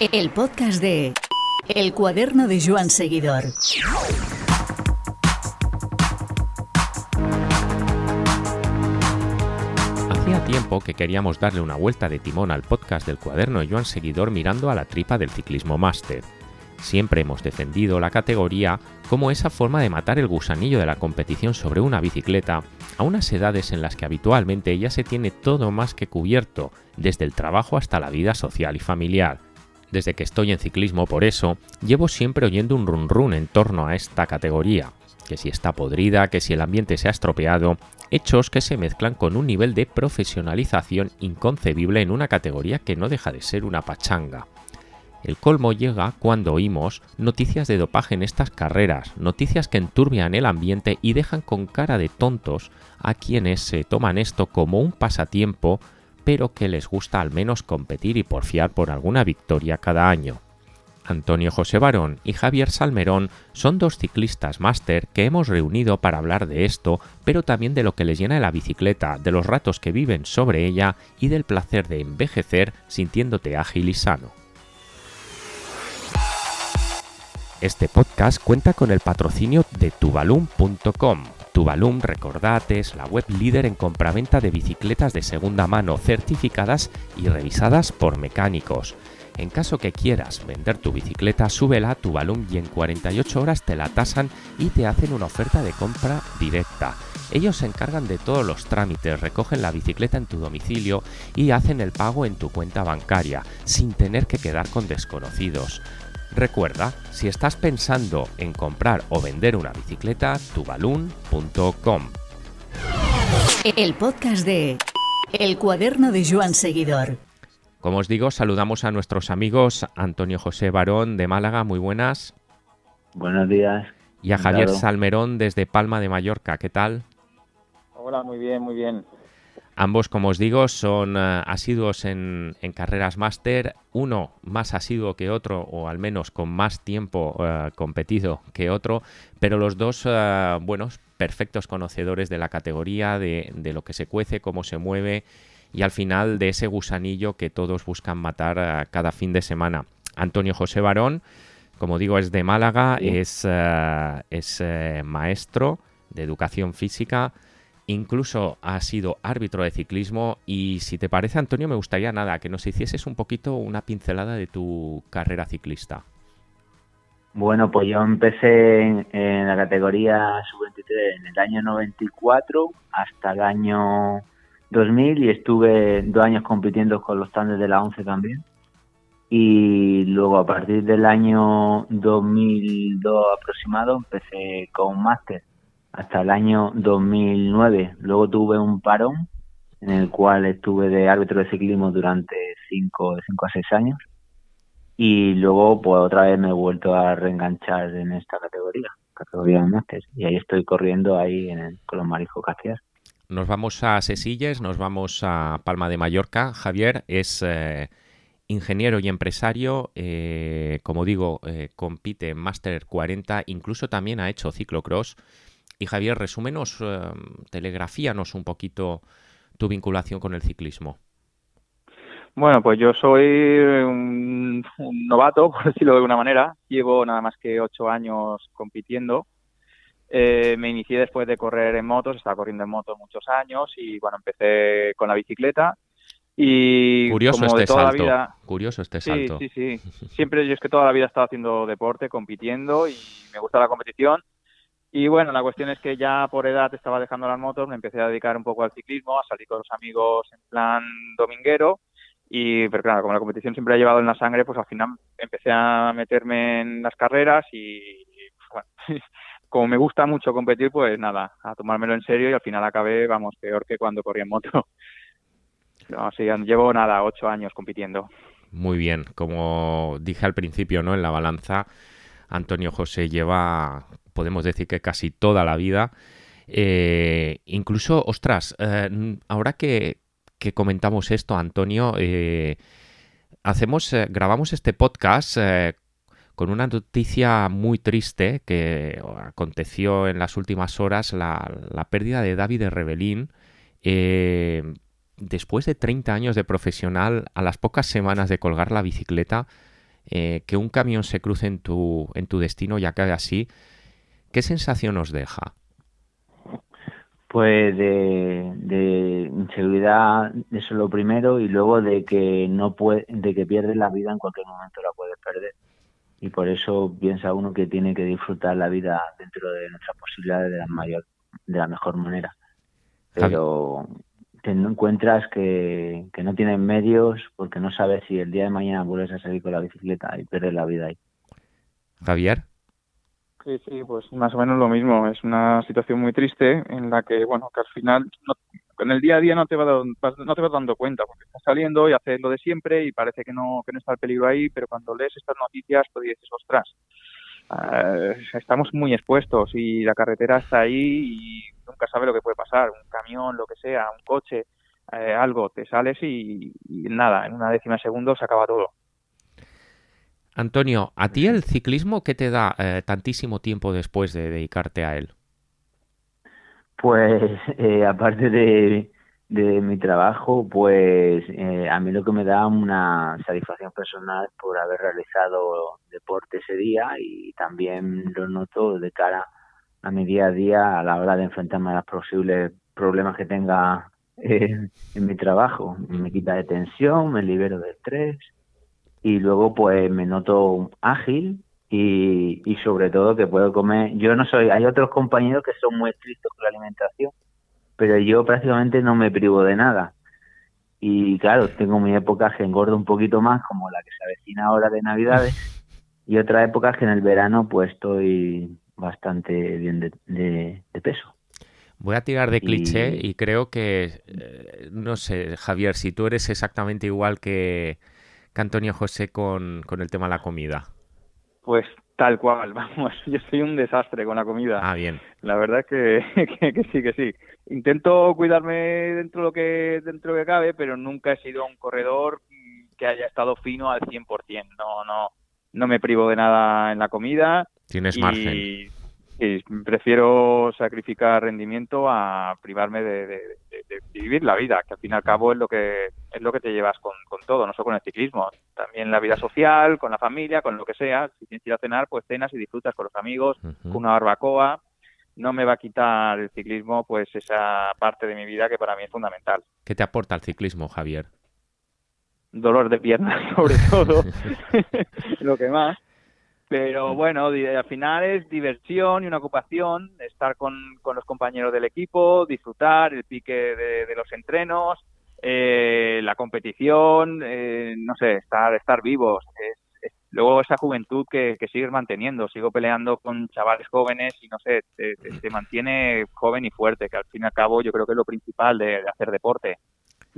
El podcast de El cuaderno de Joan Seguidor. Hacía tiempo que queríamos darle una vuelta de timón al podcast del cuaderno de Joan Seguidor mirando a la tripa del ciclismo máster. Siempre hemos defendido la categoría como esa forma de matar el gusanillo de la competición sobre una bicicleta a unas edades en las que habitualmente ya se tiene todo más que cubierto, desde el trabajo hasta la vida social y familiar. Desde que estoy en ciclismo, por eso, llevo siempre oyendo un run run en torno a esta categoría, que si está podrida, que si el ambiente se ha estropeado, hechos que se mezclan con un nivel de profesionalización inconcebible en una categoría que no deja de ser una pachanga. El colmo llega cuando oímos noticias de dopaje en estas carreras, noticias que enturbian el ambiente y dejan con cara de tontos a quienes se toman esto como un pasatiempo, pero que les gusta al menos competir y porfiar por alguna victoria cada año. Antonio José Barón y Javier Salmerón son dos ciclistas máster que hemos reunido para hablar de esto, pero también de lo que les llena la bicicleta, de los ratos que viven sobre ella y del placer de envejecer sintiéndote ágil y sano. Este podcast cuenta con el patrocinio de tubalum.com. Tubalum, recordate, es la web líder en compraventa de bicicletas de segunda mano certificadas y revisadas por mecánicos. En caso que quieras vender tu bicicleta, súbela a Tubalum y en 48 horas te la tasan y te hacen una oferta de compra directa. Ellos se encargan de todos los trámites, recogen la bicicleta en tu domicilio y hacen el pago en tu cuenta bancaria, sin tener que quedar con desconocidos. Recuerda, si estás pensando en comprar o vender una bicicleta, tubalun.com. El podcast de El cuaderno de Joan Seguidor. Como os digo, saludamos a nuestros amigos Antonio José Barón de Málaga, muy buenas. Buenos días. Y a Javier. Salmerón desde Palma de Mallorca, ¿qué tal? Hola, muy bien, muy bien. Ambos, como os digo, son eh, asiduos en, en carreras máster, uno más asiduo que otro, o al menos con más tiempo eh, competido que otro, pero los dos, eh, buenos, perfectos conocedores de la categoría, de, de lo que se cuece, cómo se mueve y al final de ese gusanillo que todos buscan matar cada fin de semana. Antonio José Barón, como digo, es de Málaga, Sí. es, es maestro de educación física, incluso ha sido árbitro de ciclismo y si te parece, Antonio, me gustaría nada, que nos hicieses un poquito una pincelada de tu carrera ciclista. Bueno, pues yo empecé en, la categoría sub-23 en el año 94 hasta el año 2000 y estuve dos años compitiendo con los tandes de la 11 también. Y luego a partir del año 2002 aproximado empecé con máster hasta el año 2009. Luego tuve un parón en el cual estuve de árbitro de ciclismo durante 5 cinco a 6 años. y luego pues otra vez me he vuelto a reenganchar en esta categoría, categoría de máster, y ahí estoy corriendo ahí en el- con los mariscos Castias. Nos vamos a Sesilles, nos vamos a Palma de Mallorca. Javier es eh, ingeniero y empresario, eh, como digo, eh, compite en Master 40, incluso también ha hecho ciclocross. Y Javier, resúmenos, eh, telegrafíanos un poquito tu vinculación con el ciclismo. Bueno, pues yo soy un, un novato, por decirlo de alguna manera. Llevo nada más que ocho años compitiendo. Eh, me inicié después de correr en motos, estaba corriendo en motos muchos años y bueno, empecé con la bicicleta. Y Curioso como de este toda salto. la vida, Curioso este Sí, salto. sí, sí. Siempre yo es que toda la vida he estado haciendo deporte, compitiendo y me gusta la competición. Y bueno, la cuestión es que ya por edad estaba dejando las motos, me empecé a dedicar un poco al ciclismo, a salir con los amigos en plan dominguero. Y, pero claro, como la competición siempre ha llevado en la sangre, pues al final empecé a meterme en las carreras y, bueno, como me gusta mucho competir, pues nada, a tomármelo en serio y al final acabé, vamos, peor que cuando corría en moto. No, sí, llevo nada, ocho años compitiendo. Muy bien, como dije al principio, ¿no? En la balanza, Antonio José lleva, podemos decir que casi toda la vida. Eh, incluso, ostras, eh, ahora que, que comentamos esto, Antonio, eh, hacemos, grabamos este podcast con una noticia muy triste que aconteció en las últimas horas, la, la pérdida de David Rebelín. Después de 30 años de profesional, a las pocas semanas de colgar la bicicleta, eh, que un camión se cruce en tu, en tu destino y acabe así, ¿qué sensación os deja? Pues de, de inseguridad, eso es lo primero, y luego de que no puede, de que pierdes la vida en cualquier momento la puedes perder. Y por eso piensa uno que tiene que disfrutar la vida dentro de nuestras posibilidades de la mayor, de la mejor manera. Pero te encuentras que, que no tienes medios porque no sabes si el día de mañana vuelves a salir con la bicicleta y pierdes la vida ahí. Javier. Sí, sí, pues más o menos lo mismo. Es una situación muy triste en la que, bueno, que al final no, en el día a día no te, va no te vas dando cuenta porque estás saliendo y haces lo de siempre y parece que no, que no está el peligro ahí, pero cuando lees estas noticias pues dices, ostras, eh, estamos muy expuestos y la carretera está ahí y nunca sabe lo que puede pasar. Un camión, lo que sea, un coche, eh, algo, te sales y, y, nada, en una décima de segundo se acaba todo. Antonio, ¿a ti el ciclismo qué te da eh, tantísimo tiempo después de dedicarte a él? Pues eh, aparte de, de, mi trabajo, pues eh, a mí lo que me da una satisfacción personal por haber realizado deporte ese día y también lo noto de cara a mi día a día a la hora de enfrentarme a los posibles problemas que tenga eh, en mi trabajo. Me quita de tensión, me libero de estrés y luego pues me noto ágil y, y sobre todo que puedo comer. Yo no soy, hay otros compañeros que son muy estrictos con la alimentación, pero yo prácticamente no me privo de nada. Y claro, tengo mi época que engordo un poquito más, como la que se avecina ahora de Navidades, y otra época que en el verano pues estoy bastante bien de, de, de peso. Voy a tirar de cliché y, y creo que, eh, no sé, Javier, si tú eres exactamente igual que, que Antonio José con, con el tema de la comida. Pues tal cual, vamos, yo soy un desastre con la comida. Ah, bien. La verdad es que, que, que, sí, que sí. Intento cuidarme dentro de lo que dentro de lo que cabe, pero nunca he sido un corredor que haya estado fino al 100%. No, no, no me privo de nada en la comida. Tienes y, margen. Y prefiero sacrificar rendimiento a privarme de, de, de, de, vivir la vida, que al fin y al cabo es lo que es lo que te llevas con, con, todo, no solo con el ciclismo, también la vida social, con la familia, con lo que sea. Si tienes que ir a cenar, pues cenas y disfrutas con los amigos, uh -huh. con una barbacoa. No me va a quitar el ciclismo, pues esa parte de mi vida que para mí es fundamental. ¿Qué te aporta el ciclismo, Javier? Dolor de piernas, sobre todo, lo que más pero bueno, al final es diversión y una ocupación, estar con, con los compañeros del equipo, disfrutar el pique de, de los entrenos, eh, la competición, eh, no sé, estar, estar vivos. Es, es, luego esa juventud que, que, sigues manteniendo, sigo peleando con chavales jóvenes y no sé, te, te, te, mantiene joven y fuerte, que al fin y al cabo yo creo que es lo principal de, de hacer deporte.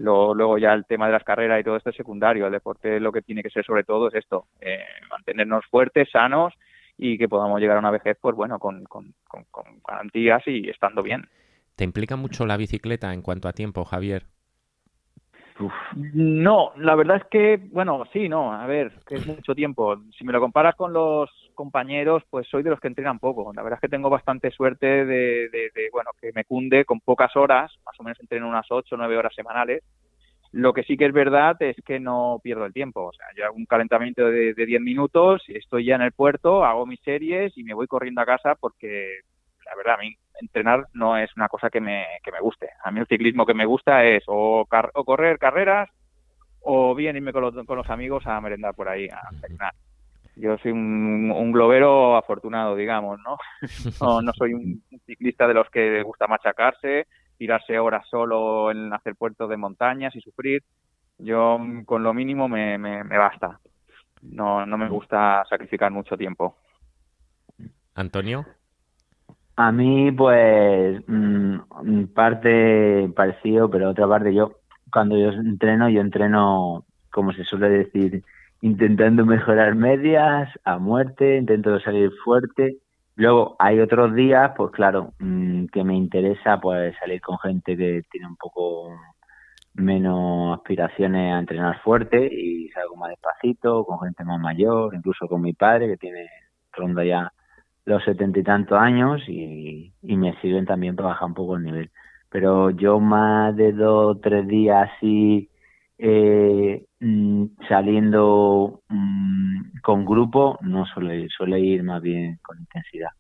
Luego ya el tema de las carreras y todo esto es secundario. El deporte lo que tiene que ser sobre todo es esto, eh, mantenernos fuertes, sanos y que podamos llegar a una vejez, pues bueno, con, con, con, con garantías y estando bien. ¿Te implica mucho la bicicleta en cuanto a tiempo, Javier? Uf. No, la verdad es que, bueno, sí, no, a ver, que es mucho tiempo. Si me lo comparas con los compañeros, pues soy de los que entrenan poco. La verdad es que tengo bastante suerte de, de, de bueno, que me cunde con pocas horas, más o menos entreno unas 8 o 9 horas semanales. Lo que sí que es verdad es que no pierdo el tiempo. O sea, yo hago un calentamiento de, de 10 minutos, estoy ya en el puerto, hago mis series y me voy corriendo a casa porque, la verdad, a mí entrenar no es una cosa que me, que me guste. A mí el ciclismo que me gusta es o, car o correr carreras o bien irme con los, con los, amigos a merendar por ahí, a cenar. Yo soy un, un, globero afortunado, digamos, ¿no? ¿no? No soy un ciclista de los que gusta machacarse, tirarse horas solo en hacer puertos de montañas y sufrir. Yo con lo mínimo me, me, me basta. No, no me gusta sacrificar mucho tiempo. Antonio. A mí, pues, mmm, parte parecido, pero otra parte, yo, cuando yo entreno, yo entreno, como se suele decir, intentando mejorar medias a muerte, intento salir fuerte. Luego hay otros días, pues claro, mmm, que me interesa pues salir con gente que tiene un poco menos aspiraciones a entrenar fuerte y salgo más despacito, con gente más mayor, incluso con mi padre que tiene ronda ya los setenta y tantos años y, y, me sirven también para bajar un poco el nivel. Pero yo más de dos o tres días así eh, mmm, saliendo mmm, con grupo no suele, suele ir más bien con intensidad.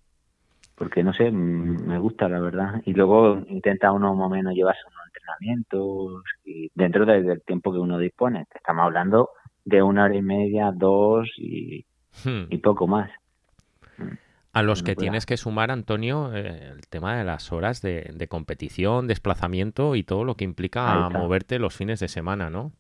Porque no sé, me gusta la verdad. Y luego intenta uno más o menos llevarse unos entrenamientos y dentro del tiempo que uno dispone. Estamos hablando de una hora y media, dos y, hmm. y poco más. A los que tienes que sumar, Antonio, eh, el tema de las horas de, de, competición, desplazamiento y todo lo que implica moverte los fines de semana, ¿no?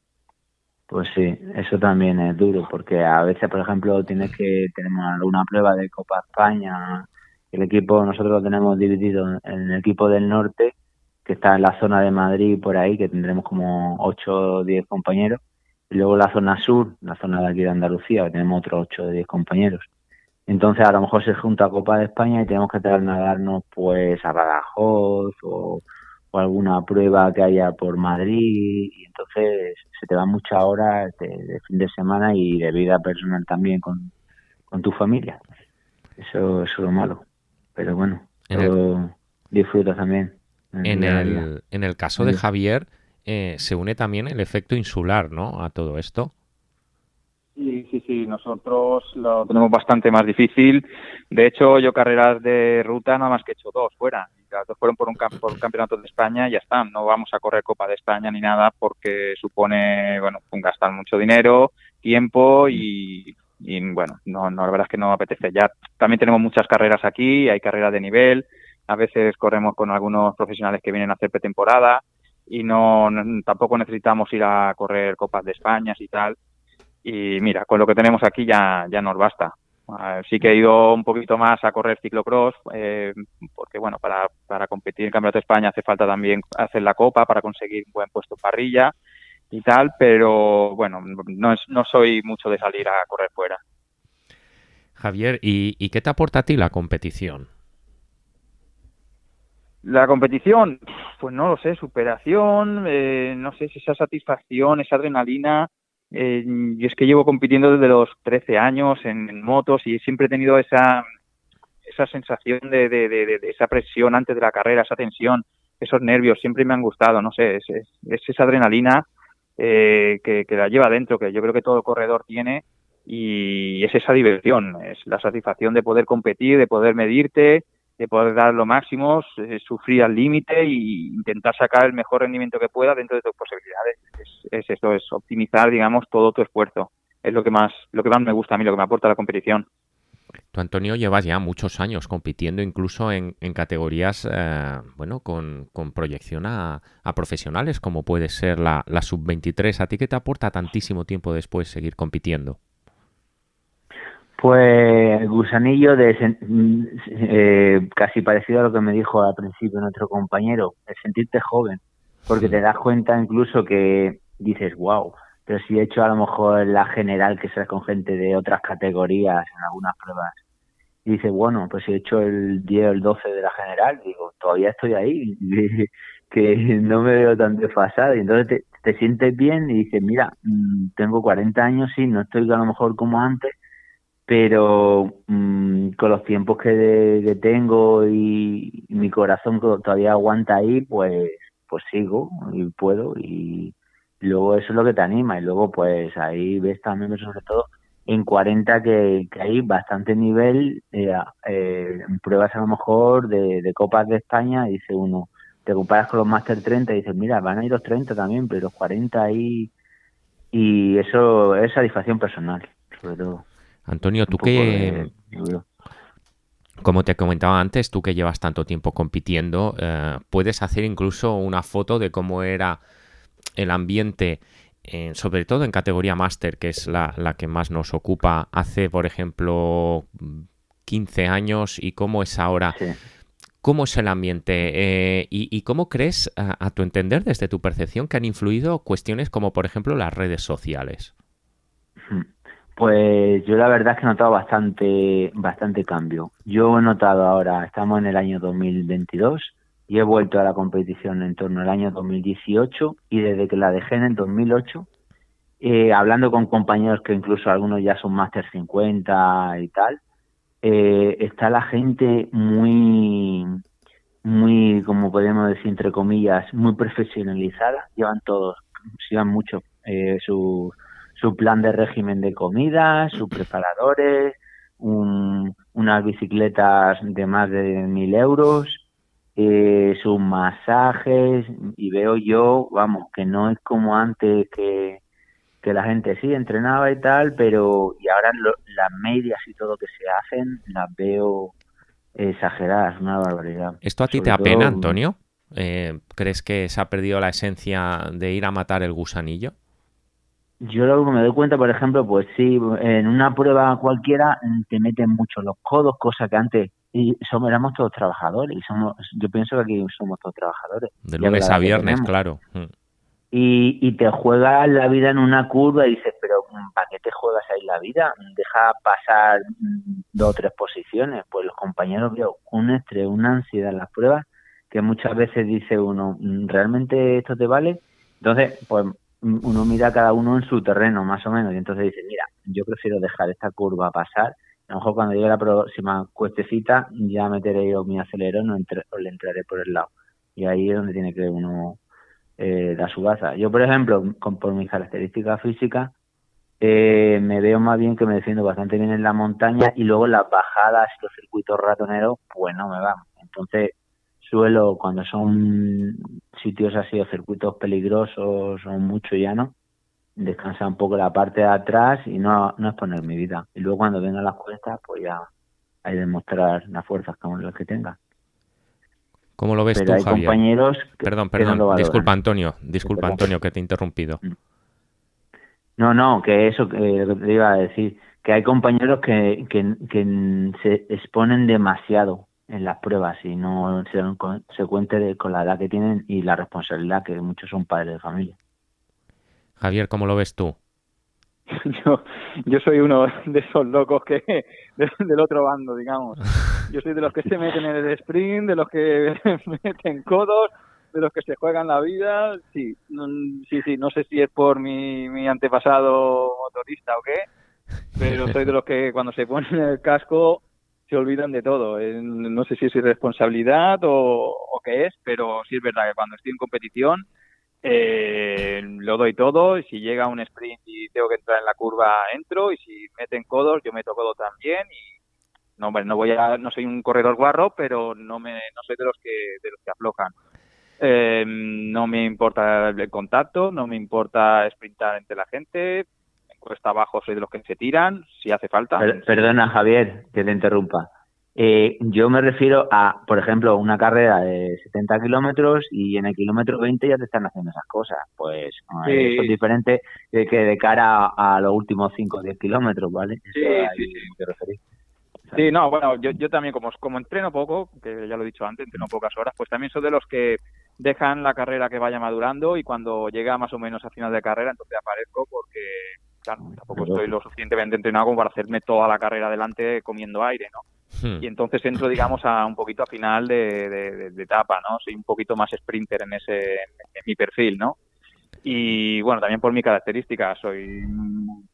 Pues sí, eso también es duro, porque a veces, por ejemplo, tienes que tenemos alguna prueba de Copa España. El equipo, nosotros lo tenemos dividido en el equipo del norte, que está en la zona de Madrid, por ahí, que tendremos como 8 o 10 compañeros. Y luego la zona sur, la zona de aquí de Andalucía, que tenemos otros 8 o 10 compañeros. Entonces a lo mejor se junta Copa de España y tenemos que trasladarnos pues a Badajoz o, alguna prueba que haya por Madrid y entonces se te van muchas horas de, fin de semana y de vida personal también con, tu familia. Eso, es lo malo. Pero bueno, yo disfruto también. En el, en el caso de Javier, eh, se une también el efecto insular, ¿no? A todo esto. Sí, sí, sí, nosotros lo tenemos bastante más difícil. De hecho, yo carreras de ruta nada más que he hecho dos fuera. Las dos fueron por un, campeonato de España y ya está. No vamos a correr Copa de España ni nada porque supone, bueno, gastar mucho dinero, tiempo y, bueno, no, no, la verdad es que no apetece. Ya también tenemos muchas carreras aquí, hay carreras de nivel. A veces corremos con algunos profesionales que vienen a hacer pretemporada y no tampoco necesitamos ir a correr Copas de España y tal y mira, con lo que tenemos aquí ya, ya nos basta. Ah, sí que he ido un poquito más a correr ciclocross, eh, porque bueno, para, para competir en Campeonato de España hace falta también hacer la copa para conseguir un buen puesto parrilla y tal, pero bueno, no, es, no soy mucho de salir a correr fuera. Javier, ¿y, y qué te aporta a ti la competición? La competición, pues no lo sé, superación, eh, no sé si esa satisfacción, esa adrenalina, eh, es que llevo compitiendo desde los 13 años en, motos y siempre he tenido esa, esa sensación de, de, de, esa presión antes de la carrera, esa tensión, esos nervios, siempre me han gustado, no sé, es, es, esa adrenalina eh, que, que, la lleva dentro, que yo creo que todo corredor tiene y es esa diversión, es la satisfacción de poder competir, de poder medirte, de poder dar lo máximo, eh, sufrir al límite e intentar sacar el mejor rendimiento que pueda dentro de tus posibilidades. Es, eso, es optimizar, digamos, todo tu esfuerzo. Es lo que más, lo que más me gusta a mí, lo que me aporta la competición. Tú, Antonio, llevas ya muchos años compitiendo incluso en, categorías, eh, bueno, con, proyección a, profesionales, como puede ser la, la sub-23. ¿A ti qué te aporta tantísimo tiempo después seguir compitiendo? Pues gusanillo de eh, casi parecido a lo que me dijo al principio nuestro compañero, el sentirte joven, porque te das cuenta incluso que dices, wow, pero si he hecho a lo mejor la general que sea con gente de otras categorías en algunas pruebas, y dices, bueno, pues si he hecho el 10 o el 12 de la general, digo, todavía estoy ahí, que no me veo tan desfasado, y entonces te, te sientes bien y dices, mira, mm, tengo 40 años, sí, no estoy a lo mejor como antes, pero mm, con los tiempos que, tengo y, mi corazón todavía aguanta ahí, pues pues sigo y puedo. Y luego eso es lo que te anima. Y luego pues ahí ves también sobre todo en 40 que, hay bastante nivel eh, eh, pruebas a lo mejor de, Copas de España. Dice uno te comparas con los Master 30 y dices mira van a ir los 30 también pero los 40 ahí y eso es satisfacción personal sobre todo Antonio, tú que... Como te comentaba antes, tú que llevas tanto tiempo compitiendo, eh, puedes hacer incluso una foto de cómo era el ambiente, sobre todo en categoría máster, que es la, que más nos ocupa, hace, por ejemplo, 15 años y cómo es ahora. ¿Cómo es el ambiente eh, y, cómo crees, a, tu entender, desde tu percepción, que han influido cuestiones como, por ejemplo, las redes sociales? Pues yo la verdad es que he notado bastante, bastante cambio. Yo he notado ahora, estamos en el año 2022 y he vuelto a la competición en torno al año 2018 y desde que la dejé en el 2008, eh, hablando con compañeros que incluso algunos ya son Master 50 y tal, eh, está la gente muy, muy, como podemos decir entre comillas, muy profesionalizada. Llevan todos, llevan mucho eh, sus su plan de régimen de comida, sus preparadores, unas bicicletas de más de mil euros, eh, sus masajes y veo yo, vamos, que no es como antes que, que la gente sí entrenaba y tal, pero y ahora las medias y todo que se hacen las veo exageradas, una barbaridad. ¿Esto a ti te apena, Antonio? Eh, ¿Crees que se ha perdido la esencia de ir a matar el gusanillo? Yo lo que me doy cuenta, por ejemplo, pues sí, en una prueba cualquiera te meten mucho los codos, cosa que antes y somos, éramos todos trabajadores y somos, yo pienso que aquí somos todos trabajadores. De lunes a viernes, claro. Mm. Y, y te juegas la vida en una curva y dices, pero ¿para qué te juegas ahí la vida? Deja pasar mm, dos o tres posiciones. Pues los compañeros veo un estrés, una ansiedad en las pruebas que muchas veces dice uno, mm, ¿realmente esto te vale? Entonces, pues uno mira cada uno en su terreno, más o menos, y entonces dice, mira, yo prefiero dejar esta curva pasar, a lo mejor cuando llegue la próxima cuestecita ya meteré yo mi acelerón o, le entraré por el lado. Y ahí es donde tiene que uno eh, dar su baza. Yo, por ejemplo, con, por mis características físicas, eh, me veo más bien que me defiendo bastante bien en la montaña y luego las bajadas los circuitos ratoneros, pues no me van. Entonces, suelo, cuando son sitios así o circuitos peligrosos o mucho llano, descansar un poco la parte de atrás y no, no exponer mi vida. Y luego cuando vengan las cuestas, pues ya hay que demostrar las fuerzas como las que tenga. ¿Cómo lo ves Pero tú, hay Javier? compañeros que, Perdón, que no perdón. disculpa, Antonio. Disculpa, Antonio, que te he interrumpido. No, no, que eso que lo que te iba a decir, que hay compañeros que, que, que se exponen demasiado en las pruebas y no se dan consecuente de, con la edad que tienen y la responsabilidad que muchos son padres de familia. Javier, ¿cómo lo ves tú? yo, yo soy uno de esos locos que de- del otro bando, digamos. Yo soy de los que se meten en el sprint, de los que meten codos, de los que se juegan la vida. Sí, mm, sí, sí. No sé si es por mi, mi antepasado motorista o qué, pero soy de los que cuando se ponen el casco se olvidan de todo. Eh, No sé si es irresponsabilidad o, qué es, pero sí es verdad que cuando estoy en competición eh, lo doy todo y si llega un sprint y tengo que entrar en la curva entro y si meten codos yo meto codo también y no no voy a no soy un corredor guarro pero no me no soy de los que de los que aflojan Eh, no me importa el contacto no me importa sprintar entre la gente en cuesta abajo soy de los que se tiran si hace falta Per- perdona, Javier, que te interrumpa. Eh, yo me refiero a, por ejemplo, una carrera de 70 kilómetros y en el kilómetro 20 ya te están haciendo esas cosas. Pues eh, Sí. eso es diferente de que de cara a, a los últimos 5 o 10 kilómetros, ¿vale? Sí, sí, sí. Sí, no, bueno, yo, yo también como, como entreno poco, que ya lo he dicho antes, entreno pocas horas, pues también soy de los que dejan la carrera que vaya madurando y cuando llega más o menos a final de carrera, entonces aparezco porque, claro, tampoco estoy lo suficientemente entrenado como para hacerme toda la carrera adelante comiendo aire, ¿no? Hmm. Y entonces entro, digamos, a un poquito a final de, de- de- de etapa, ¿no? Soy un poquito más sprinter en ese, en, en mi perfil, ¿no? Y bueno, también por mi característica, soy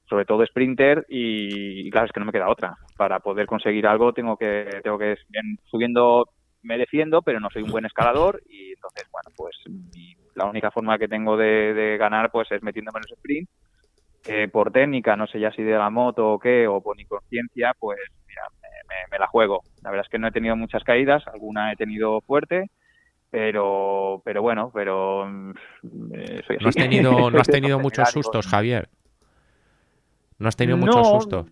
sobre todo sprinter y, y claro, es que no me queda otra. Para poder conseguir algo tengo que, tengo que bien, subiendo me defiendo, pero no soy un buen escalador y entonces, bueno, pues mi- la única forma que tengo de, de ganar pues es metiéndome en los sprint que por técnica, no sé ya si de la moto o qué, o por inconsciencia, pues mira, me, me- me la juego. La verdad es que no he tenido muchas caídas, alguna he tenido fuerte, pero pero bueno, pero mm, eh, soy ¿No has tenido, no has tenido muchos sustos, Javier? ¿No has tenido muchos No, sustos?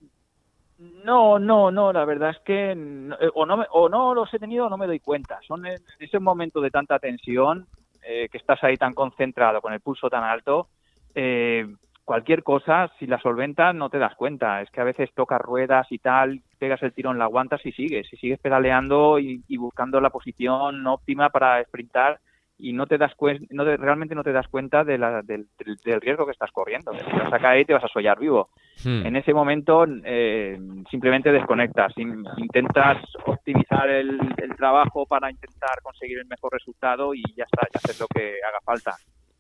No, no, no, la verdad es que no- eh, o no, me- o no los he tenido o no me doy cuenta. Son en ese momento de tanta tensión, eh, que estás ahí tan concentrado, con el pulso tan alto, eh, cualquier cosa, si la solventas, no te das cuenta. Es que a veces tocas ruedas y tal, pegas el tirón, la aguantas y sigues. Y sigues pedaleando y, y buscando la posición óptima para sprintar y no te das no te- realmente no te das cuenta de la- del, del- riesgo que estás corriendo. Que te vas a caer y te vas a sollar vivo. Hmm. En ese momento eh, simplemente desconectas, in- intentas optimizar el, el trabajo para intentar conseguir el mejor resultado y ya está, ya haces lo que haga falta.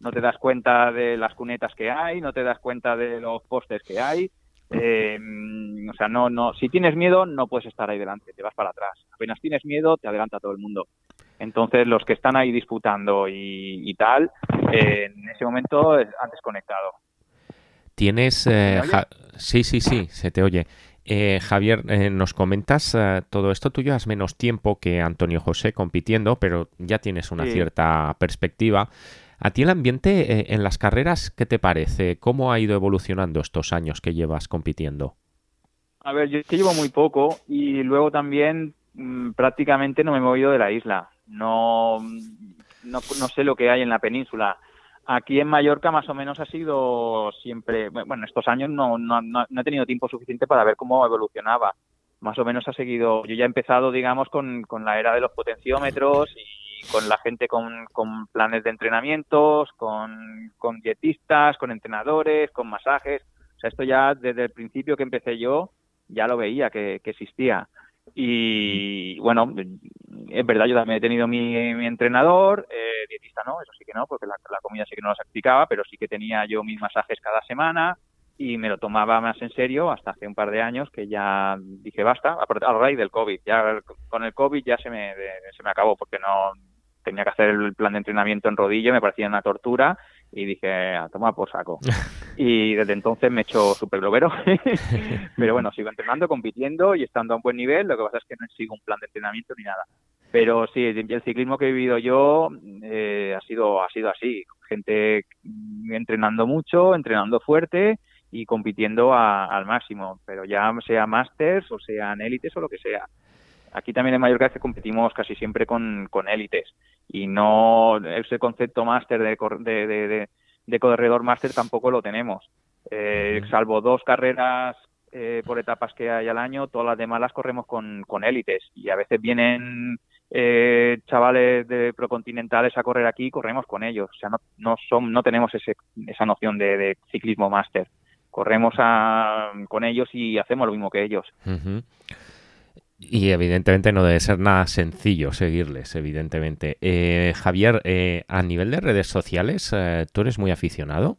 No te das cuenta de las cunetas que hay, no te das cuenta de los postes que hay. eh, o sea, no, no, si tienes miedo no puedes estar ahí delante, te vas para atrás. Apenas tienes miedo, te adelanta todo el mundo. Entonces los que están ahí disputando y, y tal, eh, en ese momento eh, han desconectado. Tienes... Eh, sí, sí, sí, se te oye. Eh, Javier, eh, nos comentas todo esto. Tú llevas menos tiempo que Antonio José compitiendo, pero ya tienes una cierta perspectiva. ¿A ti el ambiente en las carreras qué te parece? ¿Cómo ha ido evolucionando estos años que llevas compitiendo? A ver, yo que llevo muy poco y luego también mm, prácticamente no me he movido de la isla. No, no, no sé lo que hay en la península. Aquí en Mallorca más o menos ha sido siempre, bueno, estos años no, no, no, he tenido tiempo suficiente para ver cómo evolucionaba. Más o menos ha seguido, yo ya he empezado, digamos, con, con la era de los potenciómetros y con la gente con, con planes de entrenamientos, con, dietistas, con entrenadores, con masajes. O sea, esto ya desde el principio que empecé yo ya lo veía que, que existía. Y bueno, es verdad, yo también he tenido mi, entrenador, eh, dietista no, eso sí que no, porque la, comida sí que no lo sacrificaba, pero sí que tenía yo mis masajes cada semana y me lo tomaba más en serio hasta hace un par de años que ya dije basta, a raíz del COVID. Ya con el COVID ya se me, se me acabó porque no tenía que hacer el plan de entrenamiento en rodillo, me parecía una tortura y dije, a tomar por saco. Y desde entonces me he hecho súper globero. Pero bueno, sigo entrenando, compitiendo y estando a un buen nivel. Lo que pasa es que no sigo un plan de entrenamiento ni nada. Pero sí, el ciclismo que he vivido yo eh, ha sido ha sido así. Gente entrenando mucho, entrenando fuerte y compitiendo al máximo. Pero ya sea masters o sean élites o lo que sea. Aquí también en Mallorca que competimos casi siempre con, con élites y no ese concepto máster de, de, de, corredor máster tampoco lo tenemos. Eh, salvo dos carreras eh, por etapas que hay al año, todas las demás las corremos con, con élites y a veces vienen eh, chavales de procontinentales a correr aquí y corremos con ellos. O sea, no, no, son, no tenemos ese, esa noción de, ciclismo máster. Corremos a, con ellos y hacemos lo mismo que ellos. Y evidentemente no debe ser nada sencillo seguirles, evidentemente. Eh, Javier, eh, a nivel de redes sociales, eh, ¿tú eres muy aficionado?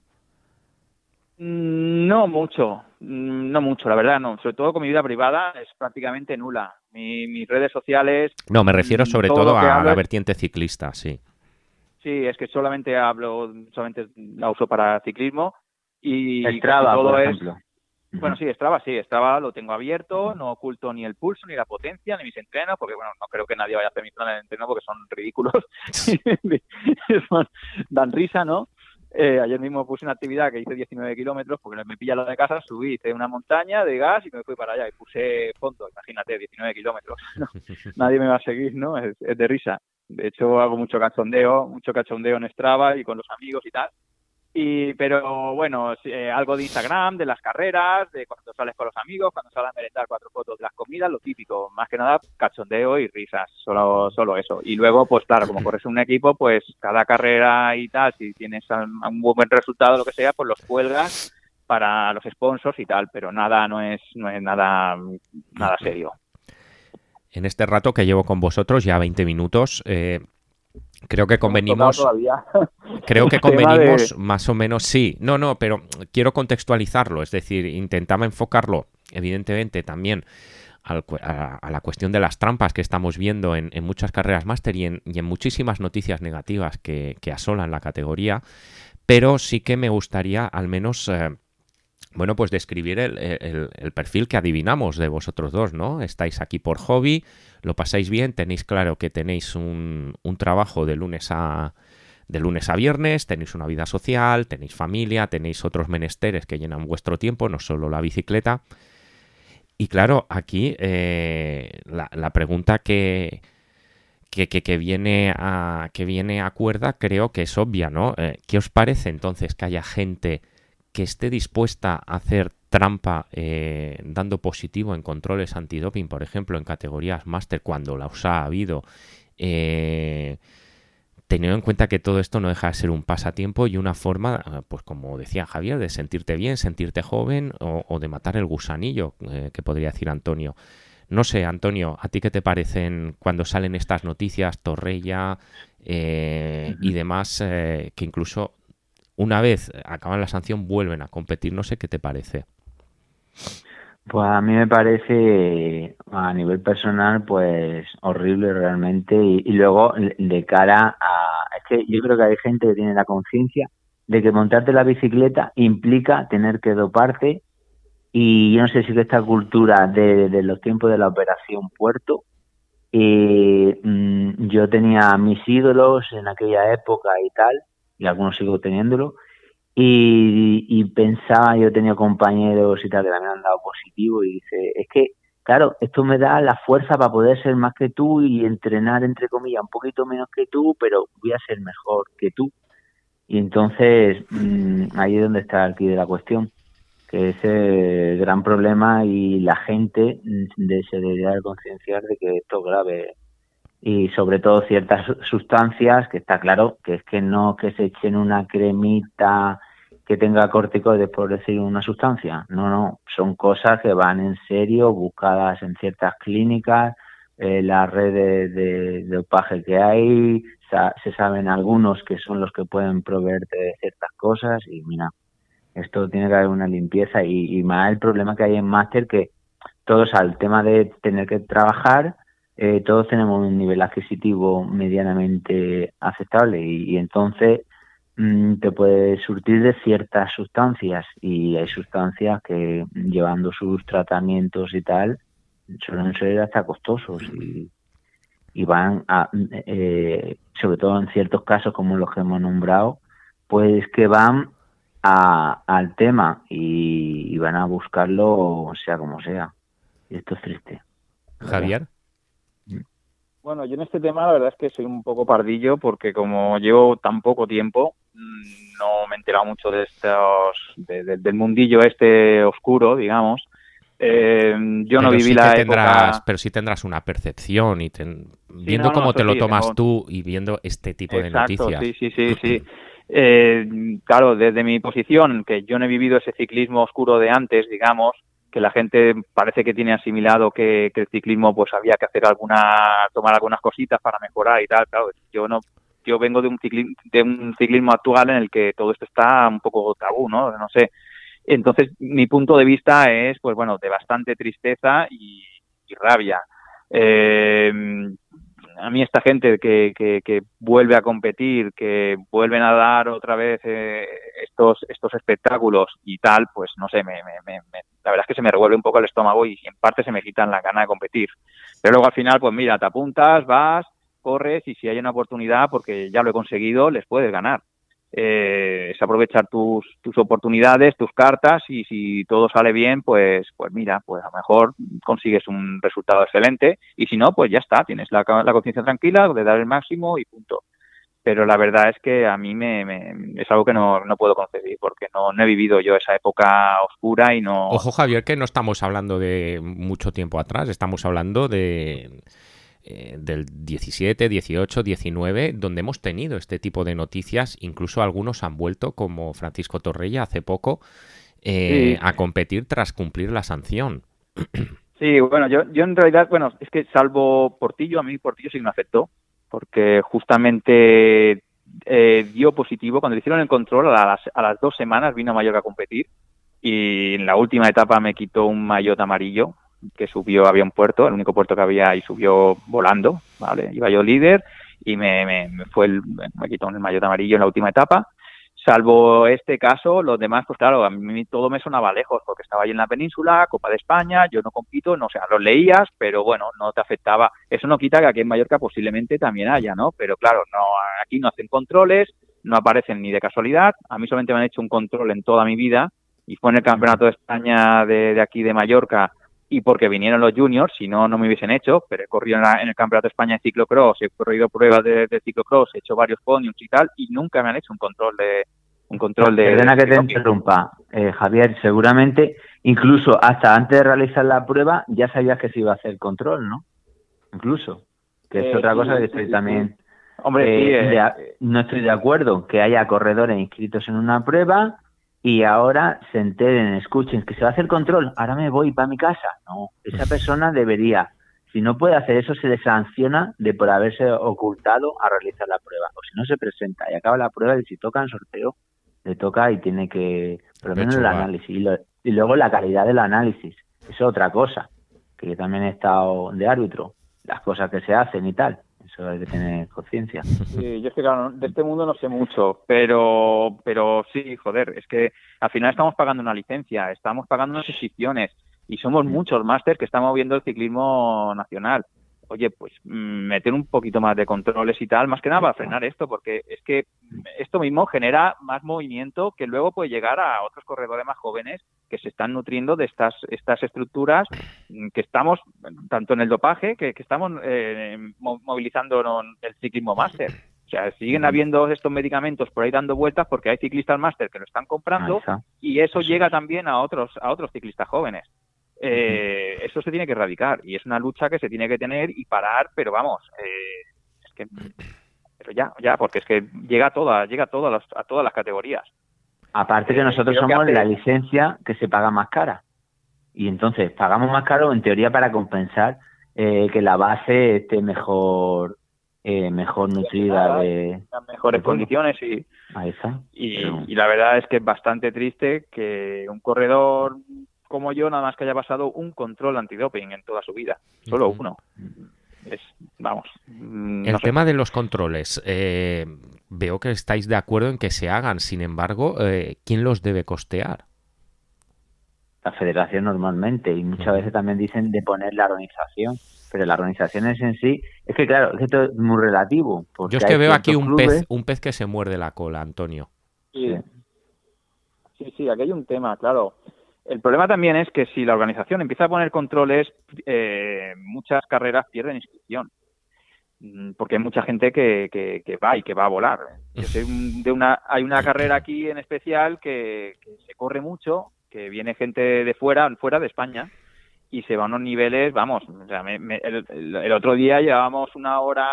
Mm, no mucho, mm, no mucho, la verdad no. Sobre todo con mi vida privada es prácticamente nula. mis redes sociales... No, me refiero sobre todo, a la vertiente ciclista, sí. Sí, es que solamente hablo, solamente la uso para ciclismo y todo por ejemplo. Bueno, sí, Strava, sí, Strava lo tengo abierto, no oculto ni el pulso, ni la potencia, ni mis entrenos, porque bueno, no creo que nadie vaya a hacer mis planes de entreno porque son ridículos, dan risa, ¿no? Eh, ayer mismo puse una actividad que hice 19 kilómetros porque me pilla la de casa, subí, hice una montaña de gas y me fui para allá y puse fondo, imagínate, 19 kilómetros. Nadie me va a seguir, ¿no? Es, es de risa. De hecho, hago mucho cachondeo, mucho cachondeo en Strava y con los amigos y tal. Y, pero bueno, eh, algo de Instagram, de las carreras, de cuando sales con los amigos, cuando sales a merendar cuatro fotos de las comidas, lo típico. Más que nada, cachondeo y risas, solo, solo eso. Y luego, pues claro, como corres un equipo, pues cada carrera y tal, si tienes un buen resultado, lo que sea, pues los cuelgas para los sponsors y tal, pero nada, no es, no es nada, nada serio. En este rato que llevo con vosotros, ya 20 minutos, eh, Creo que convenimos. Creo que convenimos más o menos, sí. No, no, pero quiero contextualizarlo, es decir, intentaba enfocarlo, evidentemente, también a, la cuestión de las trampas que estamos viendo en, muchas carreras máster y en, muchísimas noticias negativas que, asolan la categoría, pero sí que me gustaría al menos. Eh, bueno, pues describir el, perfil que adivinamos de vosotros dos, ¿no? Estáis aquí por hobby, lo pasáis bien, tenéis claro que tenéis un, trabajo de lunes a de lunes a viernes, tenéis una vida social, tenéis familia, tenéis otros menesteres que llenan vuestro tiempo, no solo la bicicleta. Y claro, aquí eh, la, pregunta que, que, viene a, que viene a cuerda creo que es obvia, ¿no? Eh, ¿Qué os parece entonces que haya gente que esté dispuesta a hacer trampa eh, dando positivo en controles antidoping, por ejemplo, en categorías máster cuando la ha habido, eh, teniendo en cuenta que todo esto no deja de ser un pasatiempo y una forma, eh, pues como decía Javier, de sentirte bien, sentirte joven o, de matar el gusanillo, que podría decir Antonio. No sé, Antonio, ¿a ti qué te parecen cuando salen estas noticias, Torrella y demás, que incluso una vez acaban la sanción vuelven a competir. No sé qué te parece. Pues a mí me parece a nivel personal pues horrible realmente y, luego de cara a... Es que yo creo que hay gente que tiene la conciencia de que montarte la bicicleta implica tener que doparte y yo no sé si esta cultura de, los tiempos de la operación puerto y mm, yo tenía mis ídolos en aquella época y tal y algunos sigo teniéndolo y, pensaba, yo tenía compañeros y tal que me han dado positivo y dice, es que, claro, esto me da la fuerza para poder ser más que tú y entrenar, entre comillas, un poquito menos que tú, pero voy a ser mejor que tú. Y entonces, mm, ahí es donde está el de la cuestión, que es el gran problema y la gente mm, se debería concienciar de que esto es grave y sobre todo ciertas sustancias que está claro que es que no que se echen una cremita que tenga corticoides por decir una sustancia. No no son cosas que van en serio buscadas en ciertas clínicas eh, las redes de, dopaje que hay se saben algunos que son los que pueden proveerte de ciertas cosas y mira esto tiene que haber una limpieza y, y más el problema que hay en máster que todos al tema de tener que trabajar eh, todos tenemos un nivel adquisitivo medianamente aceptable y, entonces mm, te puedes surtir de ciertas sustancias y hay sustancias que llevando sus tratamientos y tal suelen ser hasta costosos y, van a, eh, sobre todo en ciertos casos como los que hemos nombrado, pues que van a, al tema y van a buscarlo sea como sea. Y esto es triste. Javier. Bueno, yo en este tema la verdad es que soy un poco pardillo porque como llevo tan poco tiempo, mm, no me he enterado mucho de estos, del mundillo este oscuro, digamos. Eh, yo no viví la época... Pero sí tendrás una percepción y viendo cómo te lo tomas tú y viendo este tipo de noticias. Sí, sí, sí, sí. Eh, claro, desde mi posición, que yo no he vivido ese ciclismo oscuro de antes, digamos, que la gente parece que tiene asimilado que, el ciclismo pues había que hacer alguna tomar algunas cositas para mejorar y tal claro yo no yo vengo de un ciclismo, de un ciclismo actual en el que todo esto está un poco tabú no no sé. Entonces mi punto de vista es pues bueno de bastante tristeza y, rabia. Eh, a mí esta gente que, que, vuelve a competir, que vuelven a dar otra vez eh, estos estos espectáculos y tal, pues no sé, me, me, la verdad es que se me revuelve un poco el estómago y en parte se me quitan la gana de competir. Pero luego al final, pues mira, te apuntas, vas, corres y si hay una oportunidad, porque ya lo he conseguido, les puedes ganar eh, es aprovechar tus, tus oportunidades, tus cartas y si todo sale bien, pues, pues mira, pues a lo mejor consigues un resultado excelente y si no, pues ya está, tienes la, la conciencia tranquila de dar el máximo y punto. Pero la verdad es que a mí me, es algo que no, no puedo concebir porque no, no he vivido yo esa época oscura y no... Ojo Javier, que no estamos hablando de mucho tiempo atrás, estamos hablando de eh, del 17, 18, 19, donde hemos tenido este tipo de noticias, incluso algunos han vuelto, como Francisco Torrella hace poco, eh, a competir tras cumplir la sanción. Sí, bueno, yo, yo en realidad, bueno, es que salvo Portillo, a mí Portillo sí me afectó, porque justamente eh, dio positivo, cuando le hicieron el control, a las, a las dos semanas vino a Mallorca a competir y en la última etapa me quitó un maillot amarillo que subió, había un puerto, el único puerto que había y subió volando, ¿vale? Iba yo líder y me, fue el, me quitó el maillot amarillo en la última etapa. Salvo este caso, los demás, pues claro, a mí todo me sonaba lejos, porque estaba ahí en la península, Copa de España, yo no compito, no sé, sea, los leías, pero bueno, no te afectaba. Eso no quita que aquí en Mallorca posiblemente también haya, ¿no? Pero claro, no, aquí no hacen controles, no aparecen ni de casualidad. A mí solamente me han hecho un control en toda mi vida y fue en el Campeonato de España de aquí de Mallorca y porque vinieron los juniors, si no, no me hubiesen hecho, pero he corrido en, el Campeonato de España de ciclocross, he corrido pruebas de, ciclocross, he hecho varios podiums y tal, y nunca me han hecho un control de un control de... Perdona que te interrumpa, eh, Javier, seguramente incluso hasta antes de realizar la prueba ya sabías que se iba a hacer control, ¿no? Incluso, que es eh, otra cosa que estoy también... Hombre, eh, no estoy de acuerdo que haya corredores inscritos en una prueba y ahora se enteren, escuchen que se va a hacer control, ahora me voy para mi casa. No, esa persona debería, si no puede hacer eso, se le sanciona de por haberse ocultado a realizar la prueba. O si no se presenta y acaba la prueba y si toca en sorteo, le toca y tiene que, por lo menos el análisis. Y, luego la calidad del análisis, es otra cosa, que yo también he estado de árbitro, las cosas que se hacen y tal. Eso hay que tener conciencia. Sí, yo es que claro, de este mundo no sé mucho, pero, pero sí, joder, es que al final estamos pagando una licencia, estamos pagando unas inscripciones y somos muchos máster que estamos moviendo el ciclismo nacional oye, pues mm, meter un poquito más de controles y tal, más que nada para frenar esto, porque es que esto mismo genera más movimiento que luego puede llegar a otros corredores más jóvenes que se están nutriendo de estas, estas estructuras que estamos, tanto en el dopaje, que, estamos eh, movilizando en el ciclismo máster. O sea, siguen habiendo estos medicamentos por ahí dando vueltas porque hay ciclistas máster que lo están comprando y eso llega también a otros, a otros ciclistas jóvenes. Eh, eso se tiene que erradicar y es una lucha que se tiene que tener y parar, pero vamos, eh, es que, pero ya, ya, porque es que llega a todas, llega a todas las, a todas las categorías. Aparte que nosotros somos la licencia que se paga más cara y entonces pagamos más caro en teoría para compensar eh, que la base esté mejor eh, mejor nutrida de las mejores condiciones y, y, y la verdad es que es bastante triste que un corredor como yo, nada más que haya pasado un control antidoping en toda su vida, solo uno. Es, vamos. Mm, El tema de los controles, eh, veo que estáis de acuerdo en que se hagan, sin embargo, eh, ¿quién los debe costear? La federación normalmente, y muchas veces también dicen de poner la organización, pero la organización es en sí, es que claro, esto es muy relativo. Yo es que veo aquí un pez, un pez que se muerde la cola, Antonio. Sí, sí, sí, aquí hay un tema, claro. El problema también es que si la organización empieza a poner controles, eh, muchas carreras pierden inscripción. Mm, porque hay mucha gente que, que, va y que va a volar. de una, hay una carrera aquí en especial que, se corre mucho, que viene gente de fuera, fuera de España, y se va a unos niveles, vamos, el, otro día llevábamos una hora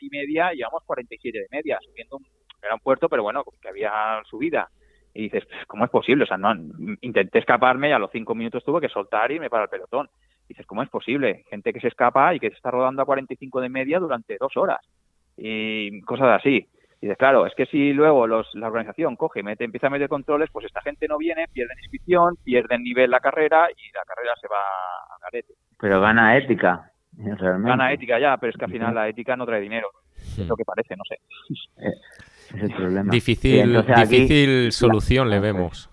y media, llevamos 47 de media, subiendo, era un puerto, pero bueno, que había subida y dices, ¿cómo es posible? O sea, no, intenté escaparme y a los cinco minutos tuve que soltar y irme para el pelotón. Y dices, ¿cómo es posible? Gente que se escapa y que se está rodando a 45 de media durante dos horas y cosas así. Y dices, claro, es que si luego los, la organización coge y mete, empieza a meter controles, pues esta gente no viene, pierden inscripción, pierden nivel la carrera y la carrera se va a garete. Pero gana ética, realmente. Gana ética ya, pero es que al final la ética no trae dinero. Es lo que parece, no sé. Eh, problema. Difícil, difícil solución le vemos.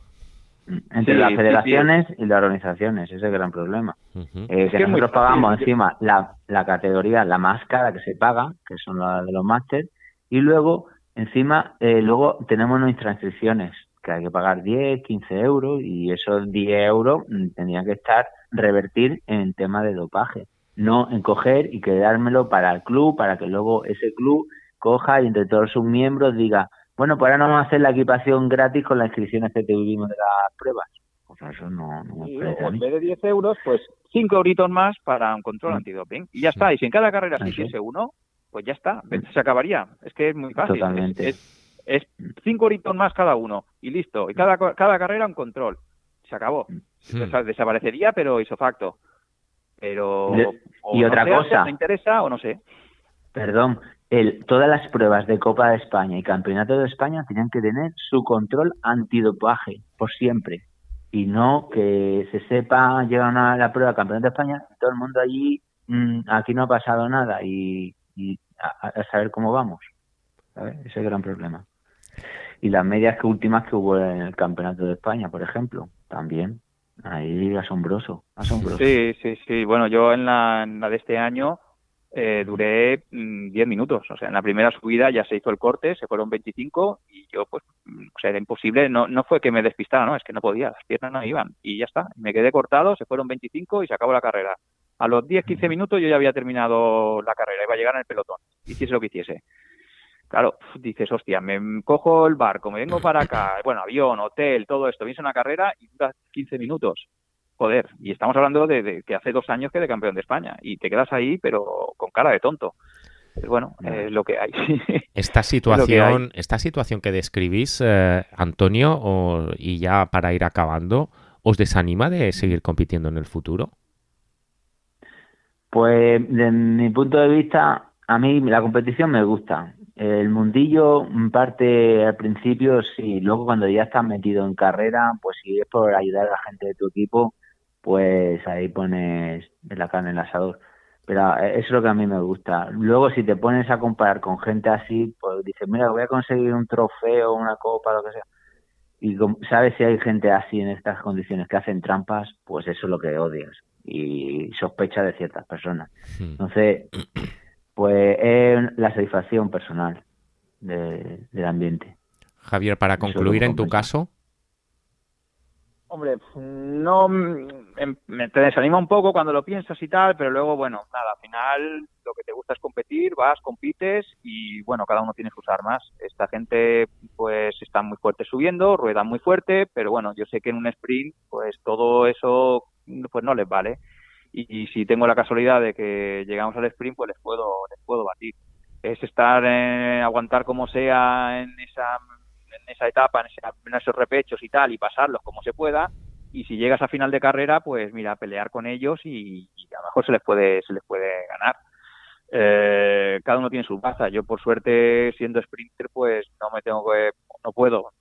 Entre las federaciones y las organizaciones, ese es el gran problema. Eh, que nosotros pagamos encima la, la categoría, la más cara que se paga, que son las de los máster, y luego encima eh, luego tenemos nuestras inscripciones, que hay que pagar 10, 15 euros, y esos 10 euros mm, tendrían que estar, revertir en tema de dopaje, no en coger y quedármelo para el club, para que luego ese club coja y entre todos sus miembros diga, bueno, pues ahora no vamos a hacer la equipación gratis con las inscripciones que tuvimos de las pruebas. Pues eso no, no en vez de 10 euros, pues 5 euritos más para un control mm. antidoping. Y ya está. Y si en cada carrera se hiciese uno, pues ya está. Se acabaría. Es que es muy fácil. Totalmente. Es 5 euritos más cada uno. Y listo. Y cada, cada carrera un control. Se acabó. Mm. desaparecería, pero hizo facto. Pero... y otra cosa... ¿Me interesa o no sé? Perdón, el, todas las pruebas de Copa de España y Campeonato de España tenían que tener su control antidopaje por siempre. Y no que se sepa llegan a la prueba Campeonato de España todo el mundo allí mm, aquí no ha pasado nada y, a, saber cómo vamos ese es el gran problema. Y las medias que últimas que hubo en el Campeonato de España por ejemplo también. Ahí asombroso asombroso. Sí sí sí. Bueno yo en la de este año eh, duré 10 mm, minutos. O sea, en la primera subida ya se hizo el corte, se fueron 25 y yo, pues, o sea, era imposible. No, no fue que me despistara, no, es que no podía, las piernas no iban y ya está. Me quedé cortado, se fueron 25 y se acabó la carrera. A los 10-15 minutos yo ya había terminado la carrera, iba a llegar en el pelotón, hiciese lo que hiciese. Claro, dices, hostia, me cojo el barco, me vengo para acá, bueno, avión, hotel, todo esto, vienes una carrera y dura 15 minutos joder, y estamos hablando de, que hace dos años que de campeón de España y te quedas ahí pero con cara de tonto. Pues bueno, es lo que hay. Esta situación, que esta situación que describís, eh, Antonio, y ya para ir acabando, ¿os desanima de seguir compitiendo en el futuro? Pues desde mi punto de vista, a mí la competición me gusta. El mundillo parte al principio, sí. Luego cuando ya estás metido en carrera, pues si es por ayudar a la gente de tu equipo, pues ahí pones la carne en el asador. Pero eso es lo que a mí me gusta. Luego, si te pones a comparar con gente así, pues dices, mira, voy a conseguir un trofeo, una copa, lo que sea. Y sabes si hay gente así en estas condiciones que hacen trampas, pues eso es lo que odias y sospecha de ciertas personas. Hmm. Entonces, pues es la satisfacción personal del ambiente. Javier, para concluir en tu caso, Hombre, no em, me te desanima un poco cuando lo piensas y tal, pero luego, bueno, nada, al final lo que te gusta es competir, vas, compites y bueno, cada uno tiene sus armas. Esta gente pues está muy fuerte subiendo, ruedan muy fuerte, pero bueno, yo sé que en un sprint pues todo eso pues no les vale. Y, si tengo la casualidad de que llegamos al sprint, pues les puedo les puedo batir. Es estar en, aguantar como sea en esa esa etapa, en, esos repechos y tal, y pasarlos como se pueda. Y si llegas a final de carrera, pues mira, pelear con ellos y, a lo mejor se les puede, se les puede ganar. Eh, cada uno tiene su baza. Yo, por suerte, siendo sprinter, pues no me tengo que, no puedo,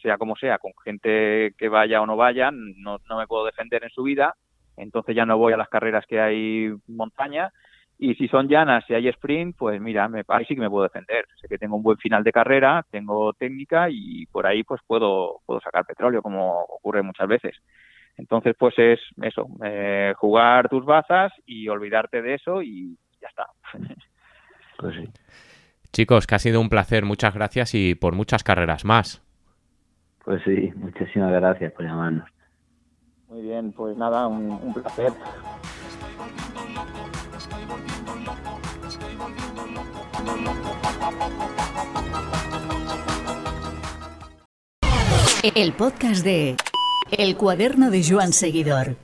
sea como sea, con gente que vaya o no vaya, no, no me puedo defender en su vida. Entonces ya no voy a las carreras que hay montaña y si son llanas y hay sprint, pues mira, me, ahí sí que me puedo defender. Sé que tengo un buen final de carrera, tengo técnica y por ahí pues puedo, puedo sacar petróleo, como ocurre muchas veces. Entonces, pues es eso, eh, jugar tus bazas y olvidarte de eso y ya está. Pues sí. Chicos, que ha sido un placer, muchas gracias y por muchas carreras más. Pues sí, muchísimas gracias por llamarnos. Muy bien, pues nada, un, un placer. El podcast de El cuaderno de Joan Seguidor.